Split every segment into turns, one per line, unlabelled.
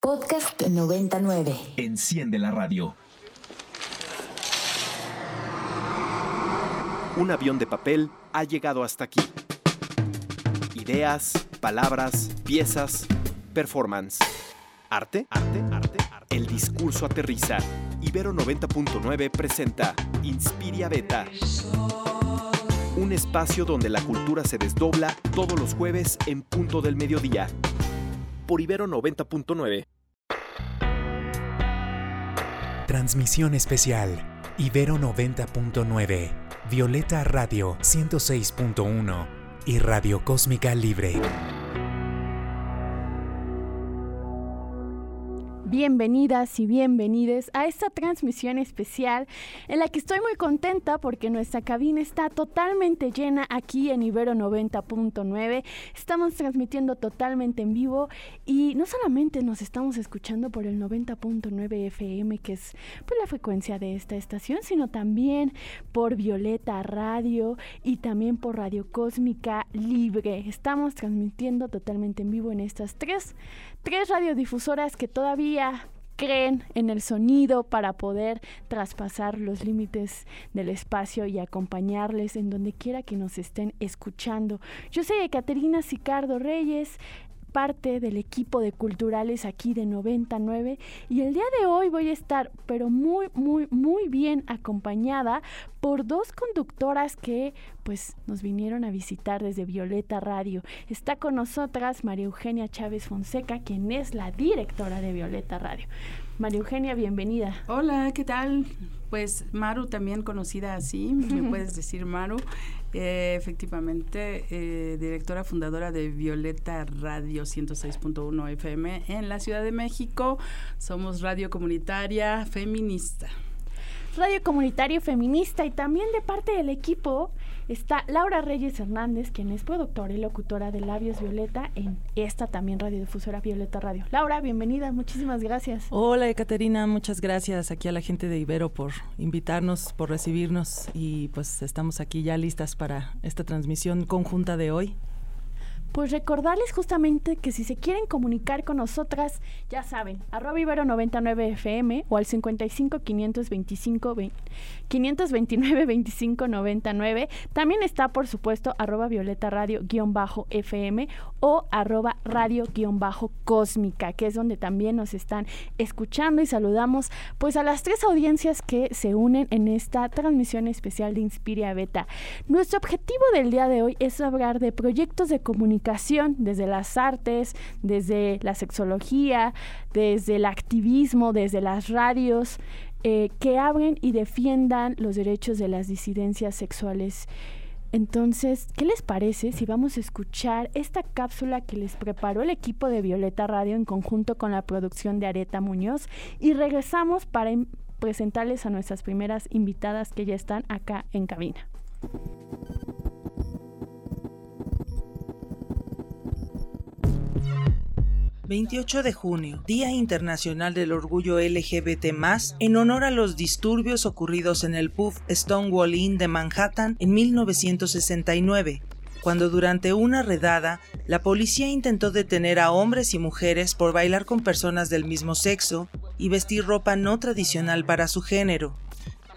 Podcast 99.
Enciende la radio.
Un avión de papel ha llegado hasta aquí. Ideas, palabras, piezas, performance. ¿Arte? ¿Arte? ¿Arte? ¿Arte? El discurso aterriza. Ibero 90.9 presenta Inspiria Beta. Un espacio donde la cultura se desdobla todos los jueves en punto del mediodía. Por Ibero 90.9.
Transmisión especial. Ibero 90.9. Violeta Radio 106.1 y Radio Cósmica Libre.
Bienvenidas y bienvenides a esta transmisión especial en la que estoy muy contenta porque nuestra cabina está totalmente llena aquí en Ibero 90.9. Estamos transmitiendo totalmente en vivo y no solamente nos estamos escuchando por el 90.9 FM, que es pues, la frecuencia de esta estación, sino también por Violeta Radio y también por Radio Cósmica Libre. Estamos transmitiendo totalmente en vivo en estas tres tres radiodifusoras que todavía creen en el sonido para poder traspasar los límites del espacio y acompañarles en donde quiera que nos estén escuchando. Yo soy Ekaterina Sicardo Reyes, parte del equipo de culturales aquí de 99 y el día de hoy voy a estar pero muy muy muy bien acompañada por dos conductoras que pues nos vinieron a visitar desde Violeta Radio. Está con nosotras María Eugenia Chávez Fonseca, quien es la directora de Violeta Radio. María Eugenia, bienvenida.
Hola, ¿qué tal? Pues Maru, también conocida así, me puedes decir Maru. Eh, efectivamente, eh, directora fundadora de Violeta Radio 106.1 FM en la Ciudad de México. Somos radio comunitaria feminista.
Radio comunitario feminista y también de parte del equipo está Laura Reyes Hernández, quien es productora y locutora de Labios Violeta en esta también radiodifusora Violeta Radio. Laura, bienvenida, muchísimas gracias.
Hola, Ekaterina, muchas gracias aquí a la gente de Ibero por invitarnos, por recibirnos y pues estamos aquí ya listas para esta transmisión conjunta de hoy.
Pues recordarles justamente que si se quieren comunicar con nosotras, ya saben, arroba ibero 99 FM o al 55 525 529 25 99. También está, por supuesto, arroba violeta radio guion bajo FM o arroba radio guion bajo cósmica, que es donde también nos están escuchando y saludamos pues a las tres audiencias que se unen en esta transmisión especial de Inspiria Beta. Nuestro objetivo del día de hoy es hablar de proyectos de comunicación desde las artes, desde la sexología, desde el activismo, desde las radios, eh, que abren y defiendan los derechos de las disidencias sexuales. Entonces, ¿qué les parece si vamos a escuchar esta cápsula que les preparó el equipo de Violeta Radio en conjunto con la producción de Areta Muñoz y regresamos para presentarles a nuestras primeras invitadas que ya están acá en cabina?
28 de junio, Día Internacional del Orgullo LGBT+, en honor a los disturbios ocurridos en el pub Stonewall Inn de Manhattan en 1969, cuando durante una redada la policía intentó detener a hombres y mujeres por bailar con personas del mismo sexo y vestir ropa no tradicional para su género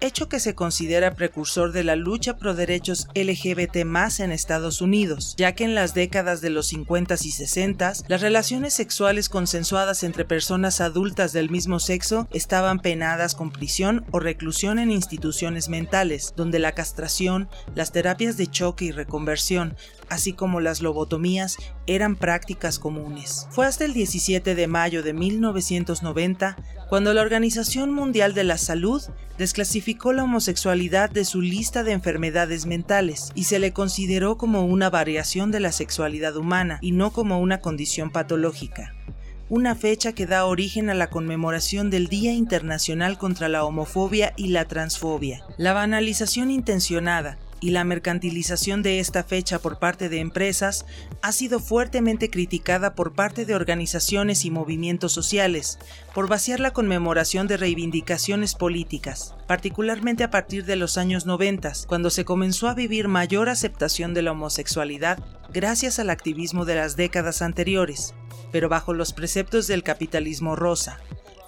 hecho que se considera precursor de la lucha pro derechos LGBT más en Estados Unidos, ya que en las décadas de los 50 y 60 las relaciones sexuales consensuadas entre personas adultas del mismo sexo estaban penadas con prisión o reclusión en instituciones mentales, donde la castración, las terapias de choque y reconversión, así como las lobotomías, eran prácticas comunes. Fue hasta el 17 de mayo de 1990 cuando la Organización Mundial de la Salud desclasificó la homosexualidad de su lista de enfermedades mentales y se le consideró como una variación de la sexualidad humana y no como una condición patológica una fecha que da origen a la conmemoración del Día Internacional contra la Homofobia y la Transfobia. La banalización intencionada y la mercantilización de esta fecha por parte de empresas ha sido fuertemente criticada por parte de organizaciones y movimientos sociales por vaciar la conmemoración de reivindicaciones políticas, particularmente a partir de los años 90, cuando se comenzó a vivir mayor aceptación de la homosexualidad gracias al activismo de las décadas anteriores. pero bajo los preceptos del capitalismo rosa,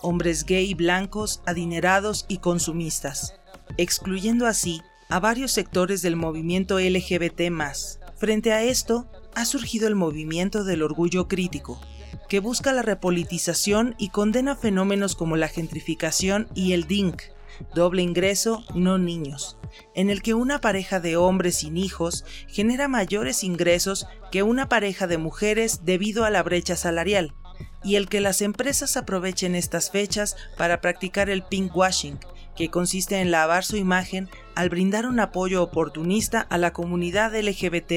hombres gay blancos, adinerados y consumistas, excluyendo así a varios sectores del movimiento LGBT. Frente a esto, ha surgido el movimiento del orgullo crítico, que busca la repolitización y condena fenómenos como la gentrificación y el DINK, doble ingreso, no niños, en el que una pareja de hombres sin hijos genera mayores ingresos que una pareja de mujeres debido a la brecha salarial, y el que las empresas aprovechen estas fechas para practicar el pinkwashing, que consiste en lavar su imagen al brindar un apoyo oportunista a la comunidad LGBT.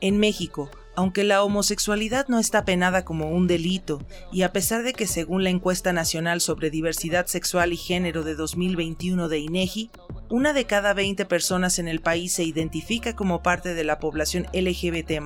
En México, aunque la homosexualidad no está penada como un delito, y a pesar de que según la encuesta nacional sobre diversidad sexual y género de 2021 de INEGI, una de cada 20 personas en el país se identifica como parte de la población LGBT,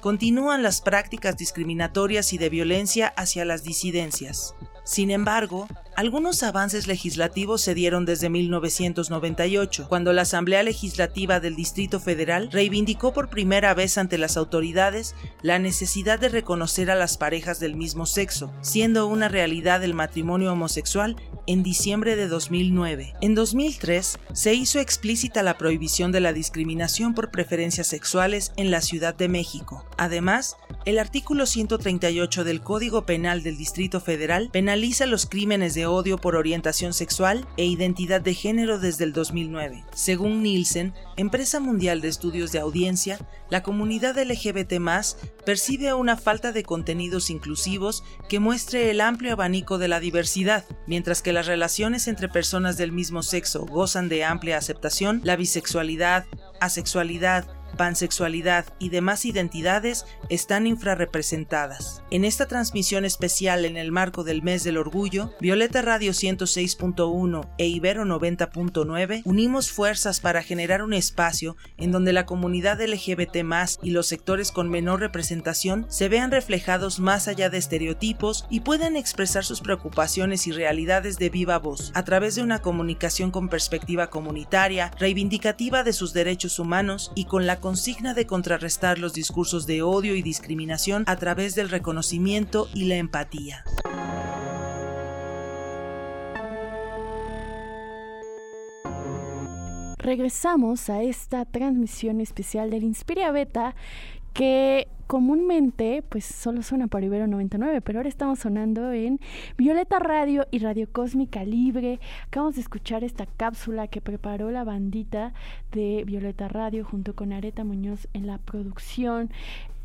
continúan las prácticas discriminatorias y de violencia hacia las disidencias. Sin embargo, algunos avances legislativos se dieron desde 1998, cuando la Asamblea Legislativa del Distrito Federal reivindicó por primera vez ante las autoridades la necesidad de reconocer a las parejas del mismo sexo, siendo una realidad el matrimonio homosexual en diciembre de 2009. En 2003 se hizo explícita la prohibición de la discriminación por preferencias sexuales en la Ciudad de México. Además, el artículo 138 del Código Penal del Distrito Federal penaliza los crímenes de odio por orientación sexual e identidad de género desde el 2009. Según Nielsen, empresa mundial de estudios de audiencia, la comunidad LGBT percibe una falta de contenidos inclusivos que muestre el amplio abanico de la diversidad, mientras que las relaciones entre personas del mismo sexo gozan de amplia aceptación, la bisexualidad, asexualidad, pansexualidad y demás identidades están infrarrepresentadas. En esta transmisión especial en el marco del mes del orgullo, Violeta Radio 106.1 e Ibero 90.9 unimos fuerzas para generar un espacio en donde la comunidad LGBT y los sectores con menor representación se vean reflejados más allá de estereotipos y puedan expresar sus preocupaciones y realidades de viva voz a través de una comunicación con perspectiva comunitaria, reivindicativa de sus derechos humanos y con la consigna de contrarrestar los discursos de odio y discriminación a través del reconocimiento y la empatía.
Regresamos a esta transmisión especial del Inspiria Beta que comúnmente pues solo suena por Ibero 99, pero ahora estamos sonando en Violeta Radio y Radio Cósmica Libre. Acabamos de escuchar esta cápsula que preparó la bandita de Violeta Radio junto con Areta Muñoz en la producción.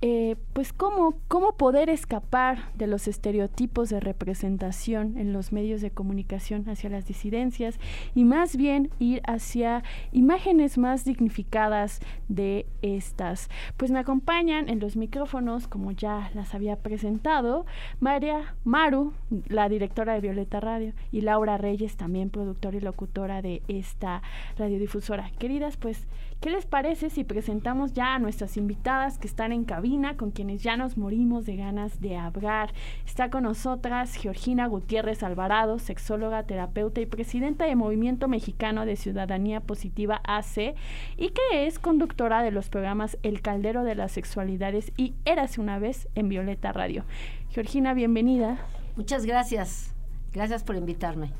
Eh, pues cómo, cómo poder escapar de los estereotipos de representación en los medios de comunicación hacia las disidencias y más bien ir hacia imágenes más dignificadas de estas. Pues me acompañan en los micrófonos, como ya las había presentado, María Maru, la directora de Violeta Radio, y Laura Reyes, también productora y locutora de esta radiodifusora. Queridas, pues ¿Qué les parece si presentamos ya a nuestras invitadas que están en cabina, con quienes ya nos morimos de ganas de hablar? Está con nosotras Georgina Gutiérrez Alvarado, sexóloga, terapeuta y presidenta de Movimiento Mexicano de Ciudadanía Positiva AC y que es conductora de los programas El Caldero de las Sexualidades y Érase una vez en Violeta Radio. Georgina, bienvenida.
Muchas gracias. Gracias por invitarme.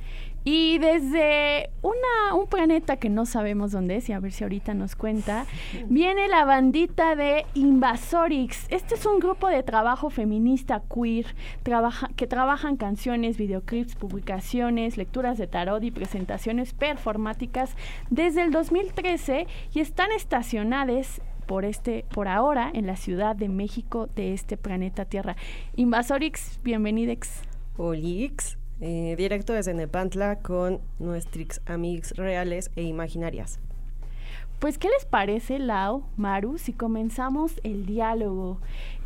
Y desde una, un planeta que no sabemos dónde es, y a ver si ahorita nos cuenta, viene la bandita de Invasorix. Este es un grupo de trabajo feminista queer trabaja, que trabajan canciones, videoclips, publicaciones, lecturas de tarot y presentaciones performáticas desde el 2013 y están estacionadas por este por ahora en la Ciudad de México de este planeta Tierra. Invasorix, bienvenidex.
Olix. Eh, directo desde Nepantla con nuestros amigos reales e imaginarias.
Pues, ¿qué les parece, Lau, Maru, si comenzamos el diálogo?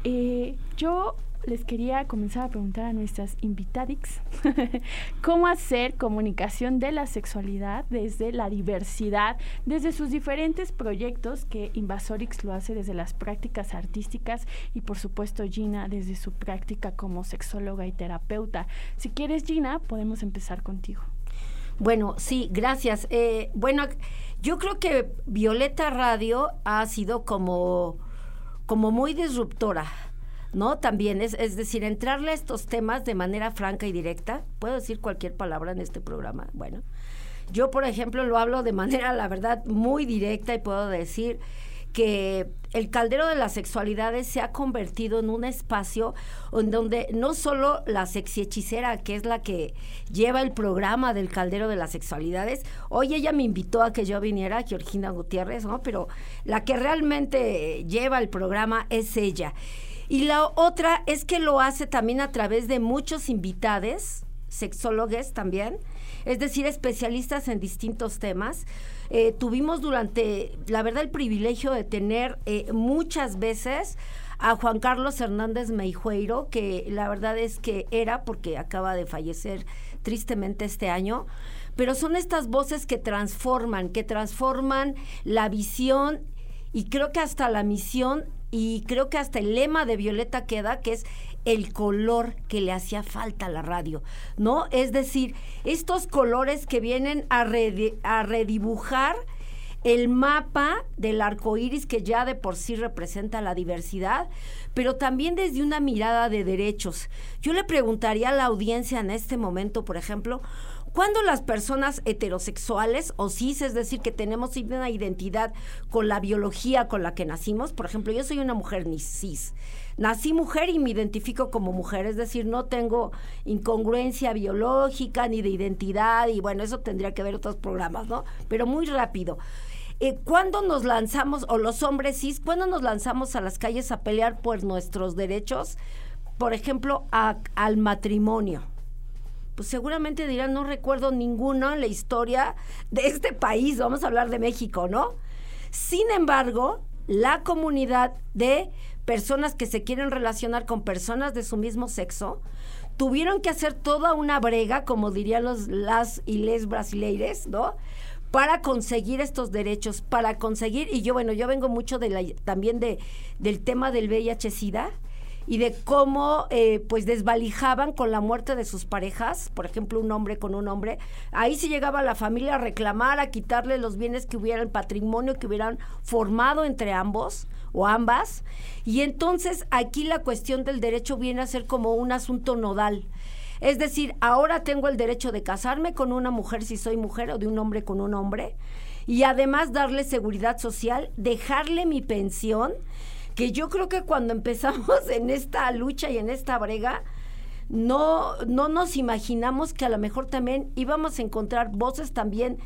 Eh, yo les quería comenzar a preguntar a nuestras invitadix cómo hacer comunicación de la sexualidad desde la diversidad, desde sus diferentes proyectos que Invasorix lo hace desde las prácticas artísticas y por supuesto Gina desde su práctica como sexóloga y terapeuta. Si quieres Gina, podemos empezar contigo.
Bueno, sí, gracias. Eh, bueno, yo creo que Violeta Radio ha sido como, como muy disruptora ¿no? También es, es decir, entrarle a estos temas de manera franca y directa. ¿Puedo decir cualquier palabra en este programa? Bueno, yo, por ejemplo, lo hablo de manera, la verdad, muy directa y puedo decir que el caldero de las sexualidades se ha convertido en un espacio en donde no solo la sexy hechicera, que es la que lleva el programa del caldero de las sexualidades, hoy ella me invitó a que yo viniera, Georgina Gutiérrez, ¿no? Pero la que realmente lleva el programa es ella. Y la otra es que lo hace también a través de muchos invitados, sexólogos también, es decir, especialistas en distintos temas. Eh, tuvimos durante, la verdad, el privilegio de tener eh, muchas veces a Juan Carlos Hernández Meijueiro, que la verdad es que era, porque acaba de fallecer tristemente este año, pero son estas voces que transforman, que transforman la visión y creo que hasta la misión y creo que hasta el lema de Violeta queda, que es el color que le hacía falta a la radio, ¿no? Es decir, estos colores que vienen a, a redibujar el mapa del arco iris que ya de por sí representa la diversidad, pero también desde una mirada de derechos. Yo le preguntaría a la audiencia en este momento, por ejemplo, cuando las personas heterosexuales o cis, es decir, que tenemos una identidad con la biología con la que nacimos, por ejemplo, yo soy una mujer ni cis, nací mujer y me identifico como mujer, es decir, no tengo incongruencia biológica ni de identidad y bueno, eso tendría que ver otros programas, ¿no? Pero muy rápido. Eh, ¿Cuándo nos lanzamos, o los hombres cis, cuándo nos lanzamos a las calles a pelear por nuestros derechos? Por ejemplo, al matrimonio pues seguramente dirán, no recuerdo ninguno en la historia de este país, vamos a hablar de México, ¿no? Sin embargo, la comunidad de personas que se quieren relacionar con personas de su mismo sexo, tuvieron que hacer toda una brega, como dirían los las y les brasileires, ¿no? Para conseguir estos derechos, para conseguir, y yo, bueno, yo vengo mucho de también de, del tema del VIH-Sida, y de cómo eh, pues desvalijaban con la muerte de sus parejas, por ejemplo, un hombre con un hombre. Ahí sí llegaba la familia a reclamar, a quitarle los bienes que hubiera, el patrimonio que hubieran formado entre ambos o ambas. Y entonces aquí la cuestión del derecho viene a ser como un asunto nodal. Es decir, ahora tengo el derecho de casarme con una mujer si soy mujer o de un hombre con un hombre y además darle seguridad social, dejarle mi pensión que yo creo que cuando empezamos en esta lucha y en esta brega, no, no nos imaginamos que a lo mejor también íbamos a encontrar voces también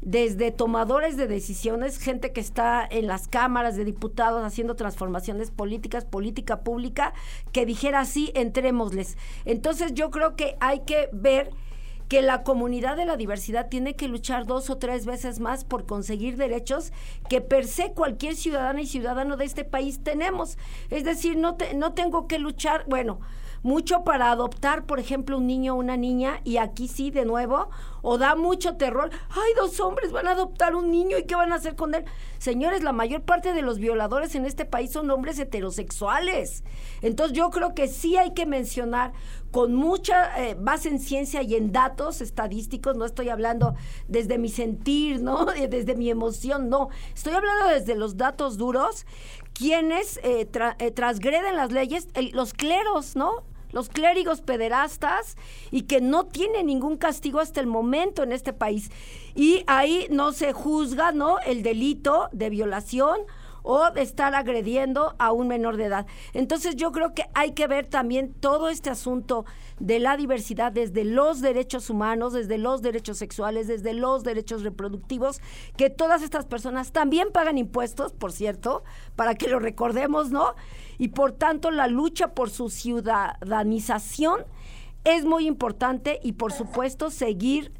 desde tomadores de decisiones, gente que está en las cámaras de diputados haciendo transformaciones políticas, política pública, que dijera así, entrémosles. Entonces yo creo que hay que ver que la comunidad de la diversidad tiene que luchar dos o tres veces más por conseguir derechos que per se cualquier ciudadana y ciudadano de este país tenemos. Es decir, no, no tengo que luchar, bueno, mucho para adoptar, por ejemplo, un niño o una niña, y aquí sí, de nuevo, o da mucho terror. Ay, dos hombres van a adoptar un niño y qué van a hacer con él. Señores, la mayor parte de los violadores en este país son hombres heterosexuales. Entonces yo creo que sí hay que mencionar con mucha eh, base en ciencia y en datos estadísticos, no estoy hablando desde mi sentir, ¿no? Desde mi emoción, no. Estoy hablando desde los datos duros, quienes eh, eh, transgreden las leyes, los cleros, ¿no? los clérigos pederastas y que no tienen ningún castigo hasta el momento en este país. Y ahí no se juzga, ¿no? El delito de violación o de estar agrediendo a un menor de edad. Entonces yo creo que hay que ver también todo este asunto de la diversidad desde los derechos humanos, desde los derechos sexuales, desde los derechos reproductivos, que todas estas personas también pagan impuestos, por cierto, para que lo recordemos, ¿no? Y por tanto la lucha por su ciudadanización es muy importante y por supuesto seguir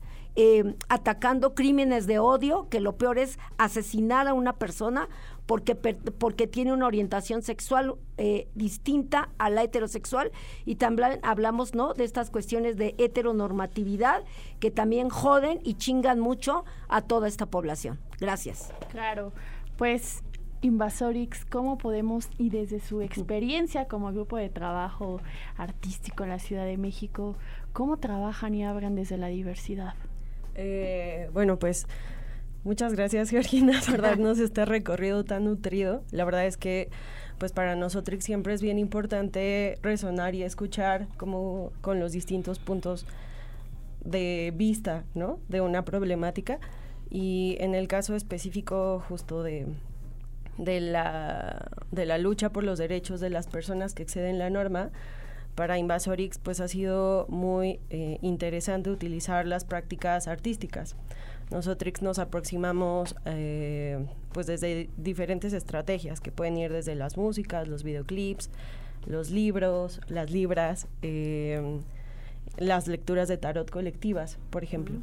eh, atacando crímenes de odio, que lo peor es asesinar a una persona porque, porque tiene una orientación sexual eh, distinta a la heterosexual y también hablamos no de estas cuestiones de heteronormatividad que también joden y chingan mucho a toda esta población. Gracias.
Claro, pues Invasorix, ¿cómo podemos, y desde su experiencia como grupo de trabajo artístico en la Ciudad de México, cómo trabajan y hablan desde la diversidad?
Eh, bueno, pues Muchas gracias, Georgina, por darnos este recorrido tan nutrido. La verdad es que pues para nosotros siempre es bien importante resonar y escuchar como con los distintos puntos de vista, ¿no? De una problemática. Y en el caso específico justo de, de, la, de la lucha por los derechos de las personas que exceden la norma, para Invasorix pues ha sido muy eh, interesante utilizar las prácticas artísticas. Nosotros nos aproximamos eh, pues desde diferentes estrategias que pueden ir desde las músicas, los videoclips, los libros, las libras, eh, las lecturas de tarot colectivas, por ejemplo.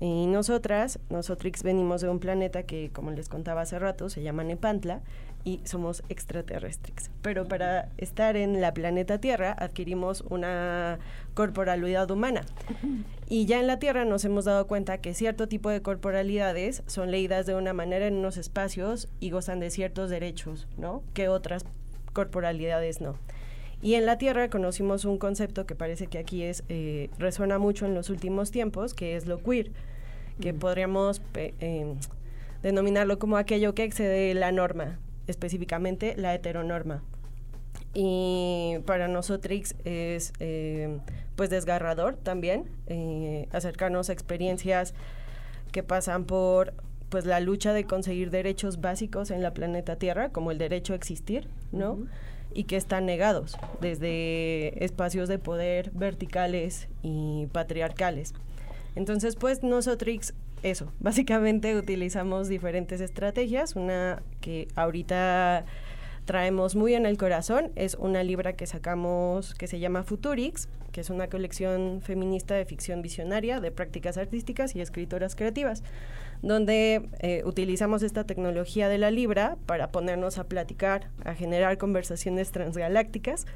Y nosotras, nosotros venimos de un planeta que, como les contaba hace rato, se llama Nepantla y somos extraterrestres. Pero para estar en la planeta Tierra adquirimos una corporalidad humana. Y ya en la Tierra nos hemos dado cuenta que cierto tipo de corporalidades son leídas de una manera en unos espacios y gozan de ciertos derechos, ¿no? Que otras corporalidades no. Y en la Tierra conocimos un concepto que parece que aquí es eh, resuena mucho en los últimos tiempos, que es lo queer, que podríamos eh, denominarlo como aquello que excede la norma, específicamente la heteronorma. Y para nosotros es eh, pues desgarrador también eh, acercarnos a experiencias que pasan por pues la lucha de conseguir derechos básicos en la planeta Tierra, como el derecho a existir, ¿no? Y que están negados desde espacios de poder verticales y patriarcales. Entonces, pues nosotros eso, básicamente utilizamos diferentes estrategias. Una que ahorita traemos muy en el corazón es una libra que sacamos que se llama Futurix, que es una colección feminista de ficción visionaria, de prácticas artísticas y escritoras creativas, donde eh, utilizamos esta tecnología de la libra para ponernos a platicar, a generar conversaciones transgalácticas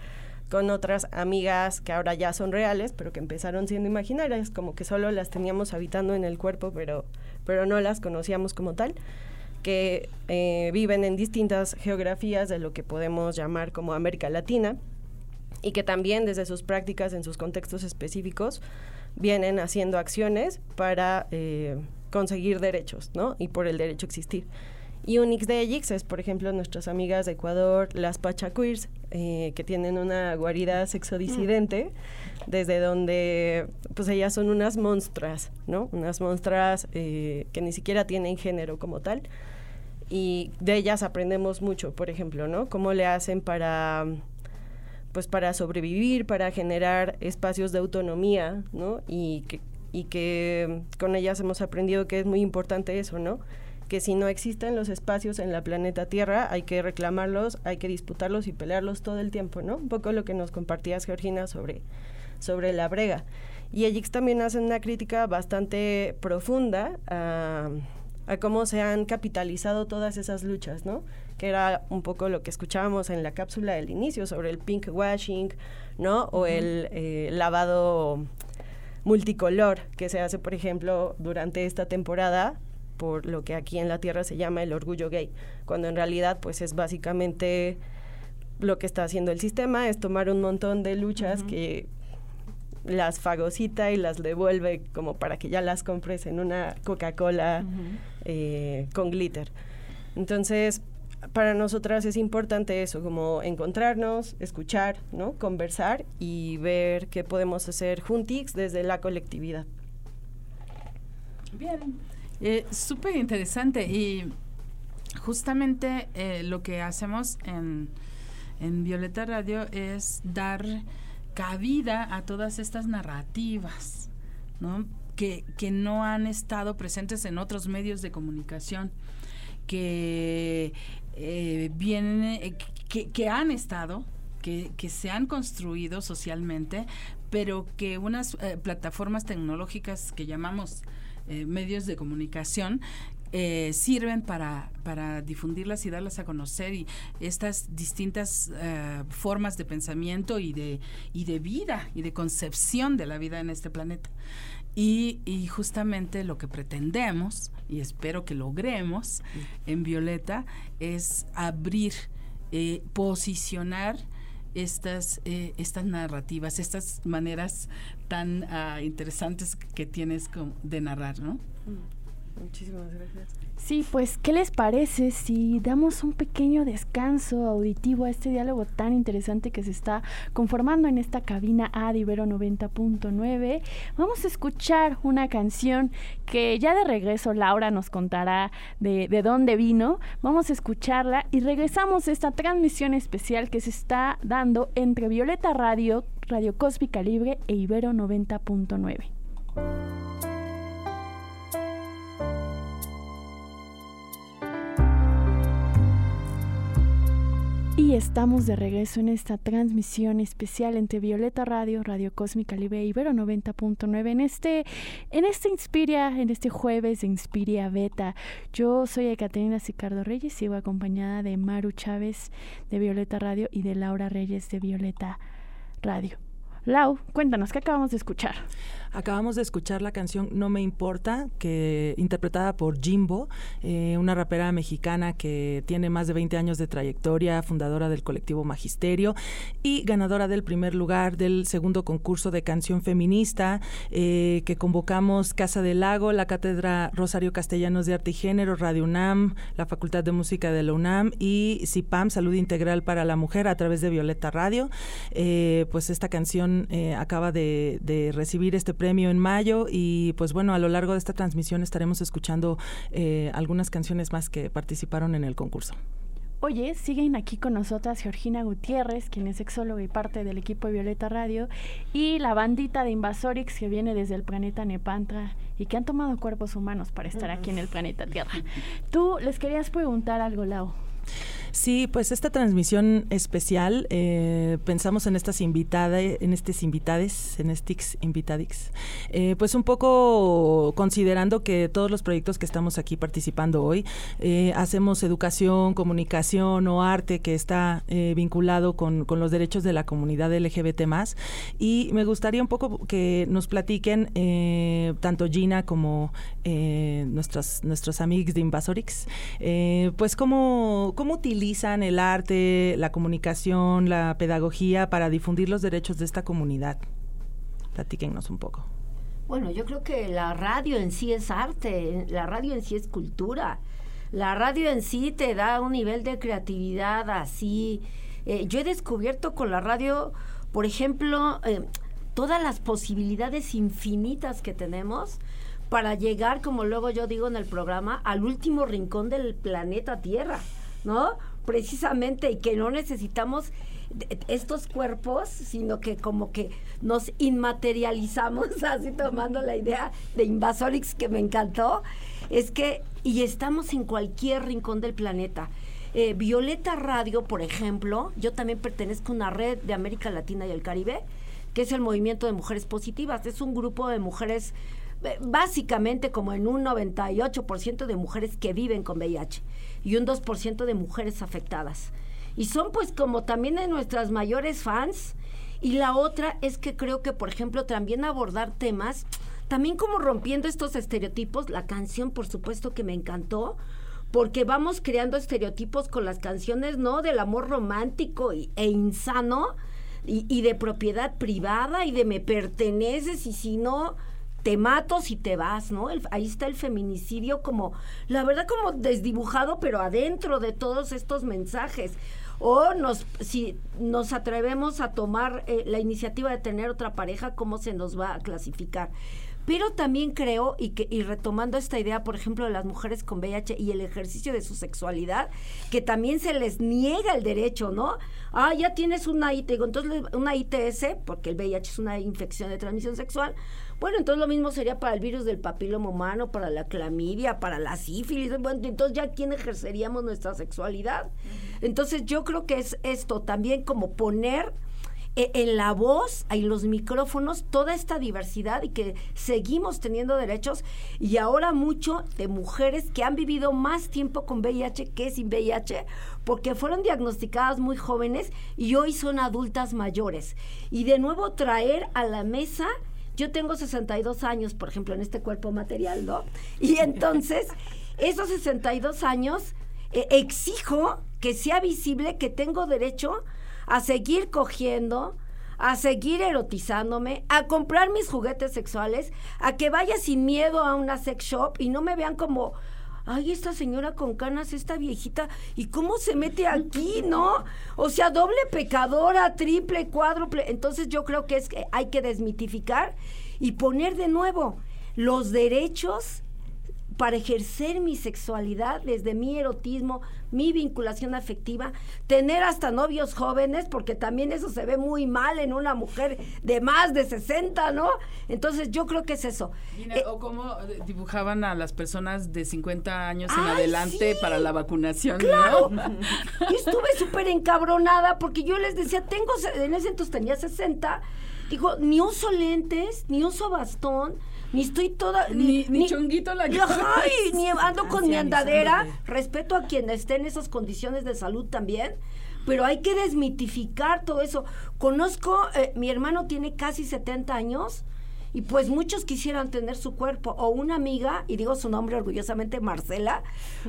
con otras amigas que ahora ya son reales, pero que empezaron siendo imaginarias, como que solo las teníamos habitando en el cuerpo, pero, pero no las conocíamos como tal, que eh, viven en distintas geografías de lo que podemos llamar como América Latina y que también desde sus prácticas en sus contextos específicos vienen haciendo acciones para eh, conseguir derechos, ¿no? Y por el derecho a existir. Y Unix de elix es, por ejemplo, nuestras amigas de Ecuador, las Pachaqueers, eh, que tienen una guarida sexodisidente, desde donde, pues ellas son unas monstras, ¿no? Unas monstras eh, que ni siquiera tienen género como tal. Y de ellas aprendemos mucho, por ejemplo, ¿no? Cómo le hacen para pues para sobrevivir, para generar espacios de autonomía, ¿no? Y que, y que con ellas hemos aprendido que es muy importante eso, ¿no? Que si no existen los espacios en la planeta Tierra, hay que reclamarlos, hay que disputarlos y pelearlos todo el tiempo, ¿no? Un poco lo que nos compartías, Georgina, sobre, sobre la brega. Y Ejix también hace una crítica bastante profunda a, cómo se han capitalizado todas esas luchas, ¿no? Que era un poco lo que escuchábamos en la cápsula del inicio sobre el pink washing, ¿no? O el eh, lavado multicolor que se hace, por ejemplo, durante esta temporada por lo que aquí en la Tierra se llama el orgullo gay, cuando en realidad pues es básicamente lo que está haciendo el sistema, es tomar un montón de luchas que las fagocita y las devuelve como para que ya las compres en una Coca-Cola eh, con glitter. Entonces, para nosotras es importante eso, como encontrarnos, escuchar, ¿no? Conversar y ver qué podemos hacer juntix desde la colectividad.
Bien, eh, Súper interesante y justamente eh, lo que hacemos en, en Violeta Radio es dar cabida a todas estas narrativas, ¿no? Que, que no han estado presentes en otros medios de comunicación, que eh, vienen, eh, que, que, han estado, que, que, se han construido socialmente, pero que unas plataformas tecnológicas que llamamos eh, medios de comunicación eh, sirven para, para difundirlas y darlas a conocer y estas distintas eh, formas de pensamiento y de, y de vida y de concepción de la vida en este planeta. Y, y justamente lo que pretendemos, y espero que logremos en Violeta, es abrir, posicionar estas, estas narrativas, estas maneras tan uh, interesantes que tienes de narrar, ¿no?
Muchísimas gracias.
Sí, pues, ¿qué les parece si damos un pequeño descanso auditivo a este diálogo tan interesante que se está conformando en esta cabina A de Ibero 90.9? Vamos a escuchar una canción que ya de regreso Laura nos contará de, de dónde vino. Vamos a escucharla y regresamos a esta transmisión especial que se está dando entre Violeta Radio, Radio Cósmica Libre e Ibero 90.9. Y estamos de regreso en esta transmisión especial entre Violeta Radio, Radio Cósmica Libre Ibero 90.9 en este, en este Inspiria, en este jueves de Inspiria Beta. Yo soy Ekaterina Sicardo Reyes, sigo acompañada de Maru Chávez de Violeta Radio y de Laura Reyes de Violeta Radio. Lau, cuéntanos, ¿qué acabamos de escuchar?
Acabamos de escuchar la canción No me importa, que interpretada por Jimbo, eh, una rapera mexicana que tiene más de 20 años de trayectoria, fundadora del colectivo Magisterio y ganadora del primer lugar del segundo concurso de canción feminista eh, que convocamos Casa del Lago, la Cátedra Rosario Castellanos de Arte y Género, Radio UNAM, la Facultad de Música de la UNAM y CIPAM, Salud Integral para la Mujer, a través de Violeta Radio. Eh, pues esta canción acaba de, de recibir este premio premio en mayo y pues bueno, a lo largo de esta transmisión estaremos escuchando eh, algunas canciones más que participaron en el concurso.
Oye, siguen aquí con nosotras Georgina Gutiérrez, quien es sexóloga y parte del equipo de Violeta Radio, y la bandita de Invasorix que viene desde el planeta Nepantra y que han tomado cuerpos humanos para estar aquí en el planeta Tierra. Tú les querías preguntar algo, Lau.
Sí, pues esta transmisión especial, eh, pensamos en estas invitadas, en estos invitades, en estos invitadix, eh, pues un poco considerando que todos los proyectos que estamos aquí participando hoy, eh, hacemos educación, comunicación o arte que está vinculado con, con, los derechos de la comunidad LGBT más. Y me gustaría un poco que nos platiquen tanto Gina como nuestros, nuestros amigos de Invasorix, pues cómo, cómo utilizan utilizan el arte, la comunicación, la pedagogía para difundir los derechos de esta comunidad? Platíquenos un poco.
Bueno, yo creo que la radio en sí es arte, la radio en sí es cultura. La radio en sí te da un nivel de creatividad así. Eh, yo he descubierto con la radio, por ejemplo, eh, todas las posibilidades infinitas que tenemos para llegar, como luego yo digo en el programa, al último rincón del planeta Tierra, ¿no? Precisamente y que no necesitamos estos cuerpos, sino que como que nos inmaterializamos, así tomando la idea de Invasorix que me encantó, es que, y estamos en cualquier rincón del planeta. Eh, Violeta Radio, por ejemplo, yo también pertenezco a una red de América Latina y el Caribe, que es el Movimiento de Mujeres Positivas. Es un grupo de mujeres, eh, básicamente como en un 98% de mujeres que viven con VIH y un 2% de mujeres afectadas. Y son pues como también de nuestras mayores fans. Y la otra es que creo que, por ejemplo, también abordar temas, también como rompiendo estos estereotipos, la canción por supuesto que me encantó, porque vamos creando estereotipos con las canciones, ¿no? Del amor romántico e insano y, y de propiedad privada y de me perteneces y si no, te mato si te vas, ¿no? ahí está el feminicidio como, la verdad como desdibujado, pero adentro de todos estos mensajes. O nos, si nos atrevemos a tomar eh, la iniciativa de tener otra pareja, ¿cómo se nos va a clasificar? Pero también creo, y, que, y retomando esta idea, por ejemplo, de las mujeres con VIH y el ejercicio de su sexualidad, que también se les niega el derecho, ¿no? Ah, ya tienes una IT, entonces una ITS, porque el VIH es una infección de transmisión sexual. Bueno, entonces lo mismo sería para el virus del papiloma humano, para la clamidia, para la sífilis. Bueno, entonces ya quién ejerceríamos nuestra sexualidad. Entonces yo creo que es esto también como poner e, en la voz, en los micrófonos, toda esta diversidad y que seguimos teniendo derechos y ahora mucho de mujeres que han vivido más tiempo con VIH que sin VIH porque fueron diagnosticadas muy jóvenes y hoy son adultas mayores. Y de nuevo traer a la mesa yo tengo 62 años, por ejemplo, en este cuerpo material, ¿no? Y entonces, esos 62 años, eh, exijo que sea visible que tengo derecho a seguir cogiendo, a seguir erotizándome, a comprar mis juguetes sexuales, a que vaya sin miedo a una sex shop y no me vean como, ay, esta señora con canas, esta viejita, ¿y cómo se mete aquí, no? O sea, doble pecadora, triple, cuádruple. Entonces yo creo que es que hay que desmitificar y poner de nuevo los derechos para ejercer mi sexualidad desde mi erotismo, mi vinculación afectiva, tener hasta novios jóvenes, porque también eso se ve muy mal en una mujer de más de 60, ¿no? Entonces yo creo que es eso.
Eh, o cómo dibujaban a las personas de 50 años en adelante para la vacunación.
Claro. Yo estuve súper encabronada porque yo les decía, tengo, en ese entonces tenía 60, digo, ni uso lentes, ni uso bastón ni estoy toda.
Ni, ni, chonguito la
Ay, ni ando con mi andadera. Respeto a quien esté en esas condiciones de salud también. Pero hay que desmitificar todo eso. Conozco, eh, mi hermano tiene casi 70 años y pues muchos quisieran tener su cuerpo. O una amiga, y digo su nombre orgullosamente, Marcela.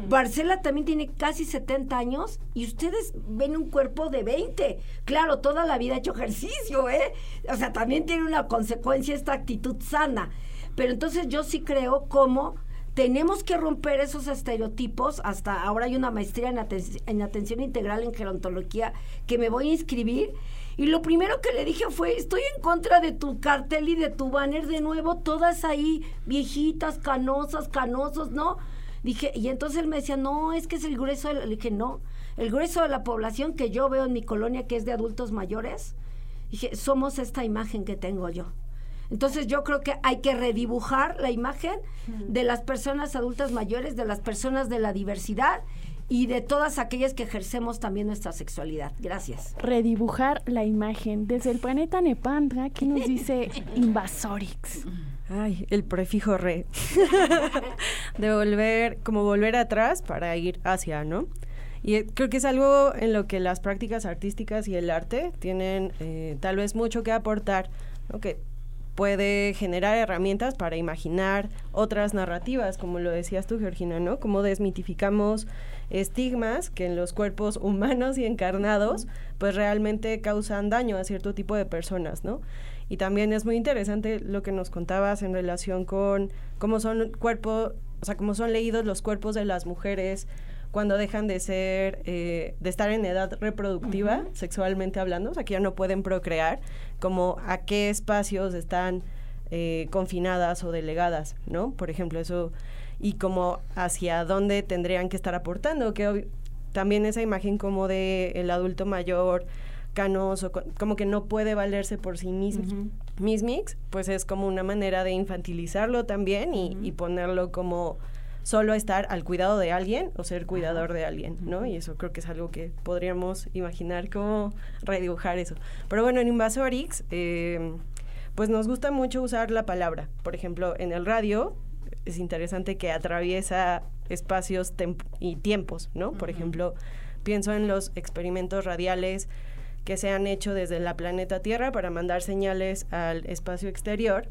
Marcela también tiene casi 70 años y ustedes ven un cuerpo de 20. Claro, toda la vida ha hecho ejercicio, ¿eh? O sea, también tiene una consecuencia esta actitud sana. Pero entonces yo sí creo como tenemos que romper esos estereotipos. Hasta ahora hay una maestría en, en, atención integral en gerontología que me voy a inscribir. Y lo primero que le dije fue, estoy en contra de tu cartel y de tu banner de nuevo, todas ahí viejitas, canosas, canosos, ¿no? Dije, y entonces él me decía, no, es que es el grueso, le dije, no, el grueso de la población que yo veo en mi colonia, que es de adultos mayores, dije, somos esta imagen que tengo yo. Entonces yo creo que hay que redibujar la imagen de las personas adultas mayores, de las personas de la diversidad y de todas aquellas que ejercemos también nuestra sexualidad. Gracias.
Redibujar la imagen. Desde el planeta Nepandra, ¿qué nos dice Invasorix?
Ay, el prefijo re. de volver, como volver atrás para ir hacia, ¿no? Y creo que es algo en lo que las prácticas artísticas y el arte tienen eh, tal vez mucho que aportar, ¿no? Que puede generar herramientas para imaginar otras narrativas, como lo decías tú, Georgina, ¿no? Cómo desmitificamos estigmas que en los cuerpos humanos y encarnados, pues realmente causan daño a cierto tipo de personas, ¿no? Y también es muy interesante lo que nos contabas en relación con cómo son cuerpos, o sea, cómo son leídos los cuerpos de las mujeres cuando dejan de ser, eh, de estar en edad reproductiva, sexualmente hablando, o sea, que ya no pueden procrear, como a qué espacios están eh, confinadas o delegadas, ¿no? Por ejemplo, eso, y como hacia dónde tendrían que estar aportando, que también esa imagen como de el adulto mayor, canoso, como que no puede valerse por sí mismo. Mismix, pues es como una manera de infantilizarlo también y, y ponerlo como solo estar al cuidado de alguien o ser cuidador de alguien, ¿no? Y eso creo que es algo que podríamos imaginar cómo redibujar eso. Pero bueno, en Invasorix, eh, pues nos gusta mucho usar la palabra. Por ejemplo, en el radio es interesante que atraviesa espacios y tiempos, ¿no? Por ejemplo, pienso en los experimentos radiales que se han hecho desde la planeta Tierra para mandar señales al espacio exterior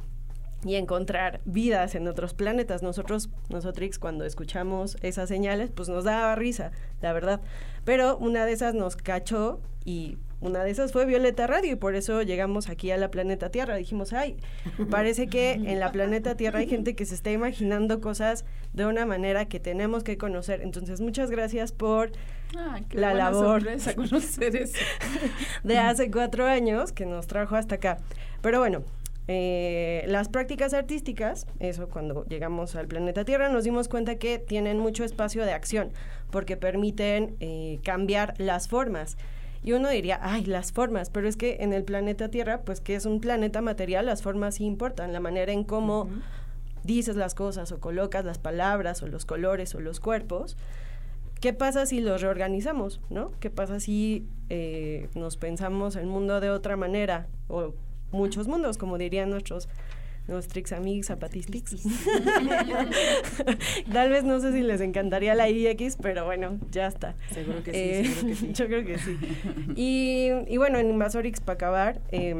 y encontrar vidas en otros planetas. Nosotros, nosotros cuando escuchamos esas señales, pues nos daba risa, la verdad. Pero una de esas nos cachó y una de esas fue Violeta Radio y por eso llegamos aquí a la planeta Tierra. Dijimos, ay, parece que en la planeta Tierra hay gente que se está imaginando cosas de una manera que tenemos que conocer. Entonces, muchas gracias por la labor de hace cuatro años que nos trajo hasta acá. Pero bueno, eh, las prácticas artísticas, eso cuando llegamos al planeta Tierra, nos dimos cuenta que tienen mucho espacio de acción, porque permiten eh, cambiar las formas. Y uno diría, ay, las formas, pero es que en el planeta Tierra, pues que es un planeta material, las formas sí importan, la manera en cómo dices las cosas o colocas las palabras o los colores o los cuerpos. ¿Qué pasa si los reorganizamos? ¿no? ¿Qué pasa si eh, nos pensamos el mundo de otra manera? O muchos mundos, como dirían nuestros nuestros amigos zapatistas. Tal vez no sé si les encantaría la IX, pero bueno, ya está.
Seguro que sí, eh, seguro que sí.
Yo creo que sí. Y, y bueno, en Invasorix, para acabar, eh,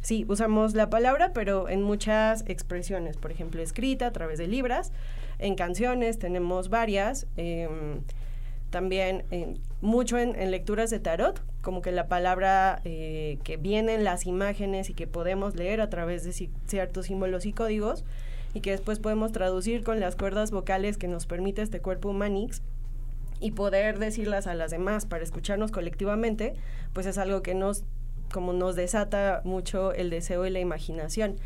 sí, usamos la palabra, pero en muchas expresiones. Por ejemplo, escrita a través de libras, en canciones tenemos varias. Eh, también mucho en, lecturas de tarot, como que la palabra eh, que vienen las imágenes y que podemos leer a través de ciertos símbolos y códigos y que después podemos traducir con las cuerdas vocales que nos permite este cuerpo humanix y poder decirlas a las demás para escucharnos colectivamente, pues es algo que nos como nos desata mucho el deseo y la imaginación.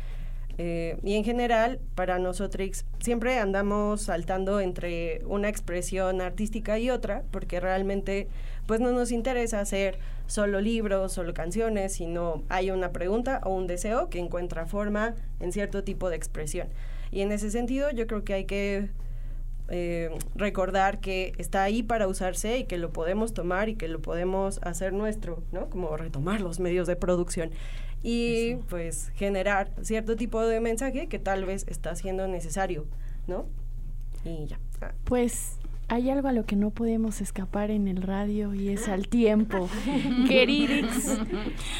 Eh, y en general, para nosotros siempre andamos saltando entre una expresión artística y otra, porque realmente pues no nos interesa hacer solo libros, solo canciones, sino hay una pregunta o un deseo que encuentra forma en cierto tipo de expresión. Y en ese sentido yo creo que hay que eh, recordar que está ahí para usarse y que lo podemos tomar y que lo podemos hacer nuestro, ¿no? Como retomar los medios de producción y pues generar cierto tipo de mensaje que tal vez está siendo necesario, ¿no? Y ya.
Pues hay algo a lo que no podemos escapar en el radio y es al tiempo. Queridos,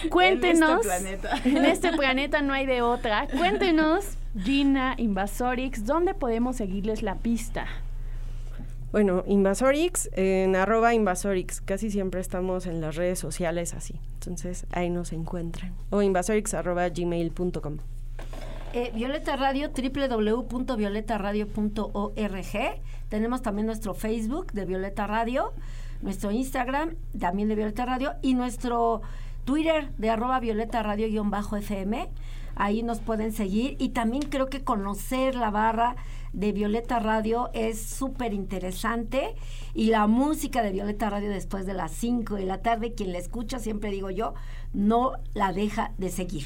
cuéntenos. En este, planeta. en este planeta no hay de otra. Cuéntenos, Gina Invasorix, ¿dónde podemos seguirles la pista?
Bueno, Invasorix, en arroba Invasorix, casi siempre estamos en las redes sociales así. Entonces ahí nos encuentran. O invasorix arroba gmail.com.
Eh, Violeta Radio, www.violetaradio.org. Tenemos también nuestro Facebook de Violeta Radio, nuestro Instagram también de Violeta Radio y nuestro Twitter de arroba Violeta Radio-FM. Ahí nos pueden seguir y también creo que conocer la barra de Violeta Radio es súper interesante y la música de Violeta Radio después de las 5 de la tarde, quien la escucha, siempre digo yo, no la deja de seguir.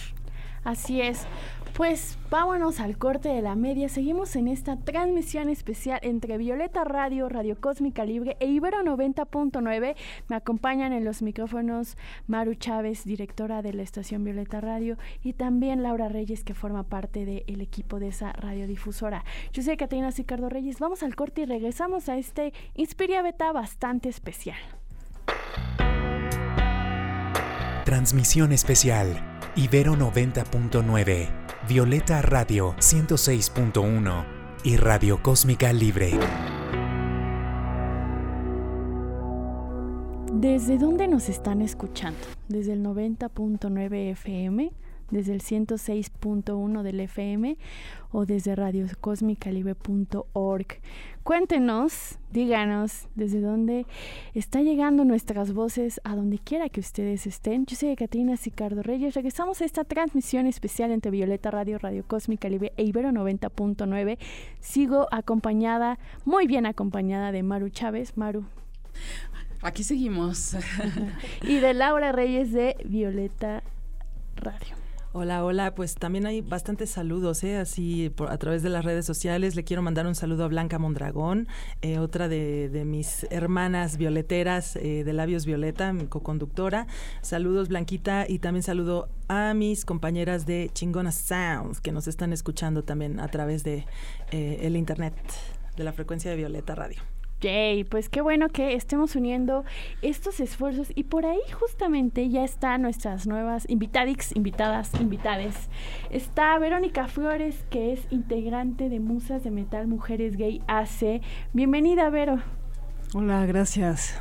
Así es. Pues vámonos al corte de la media. Seguimos en esta transmisión especial entre Violeta Radio, Radio Cósmica Libre e Ibero 90.9. Me acompañan en los micrófonos Maru Chávez, directora de la estación Violeta Radio, y también Laura Reyes, que forma parte del equipo de esa radiodifusora. Yo soy Catarina Ricardo Reyes. Vamos al corte y regresamos a este Inspiria Beta bastante especial.
Transmisión especial Ibero 90.9, Violeta Radio 106.1 y Radio Cósmica Libre.
¿Desde dónde nos están escuchando? ¿Desde el 90.9 FM? ¿Desde el 106.1 del FM? ¿O desde radiocosmicalibre.org? Cuéntenos, díganos desde dónde está llegando nuestras voces a donde quiera que ustedes estén. Yo soy Catrina Sicardo Reyes. Regresamos a esta transmisión especial entre Violeta Radio, Radio Cósmica Libre e Ibero 90.9. Sigo acompañada, muy bien acompañada de Maru Chávez. Maru.
Aquí seguimos.
y de Laura Reyes de Violeta Radio.
Hola, hola, pues también hay bastantes saludos, ¿eh? así a través de las redes sociales. Le quiero mandar un saludo a Blanca Mondragón, eh, otra de, mis hermanas violeteras eh, de Labios Violeta, mi co-conductora. Saludos, Blanquita, y también saludo a mis compañeras de Chingona Sounds, que nos están escuchando también a través de eh, el internet de la frecuencia de Violeta Radio.
Yay, pues qué bueno que estemos uniendo estos esfuerzos y por ahí justamente ya están nuestras nuevas invitadix, invitadas, invitades. Está Verónica Flores, que es integrante de Musas de Metal Mujeres Gay AC. Bienvenida, Vero.
Hola, gracias.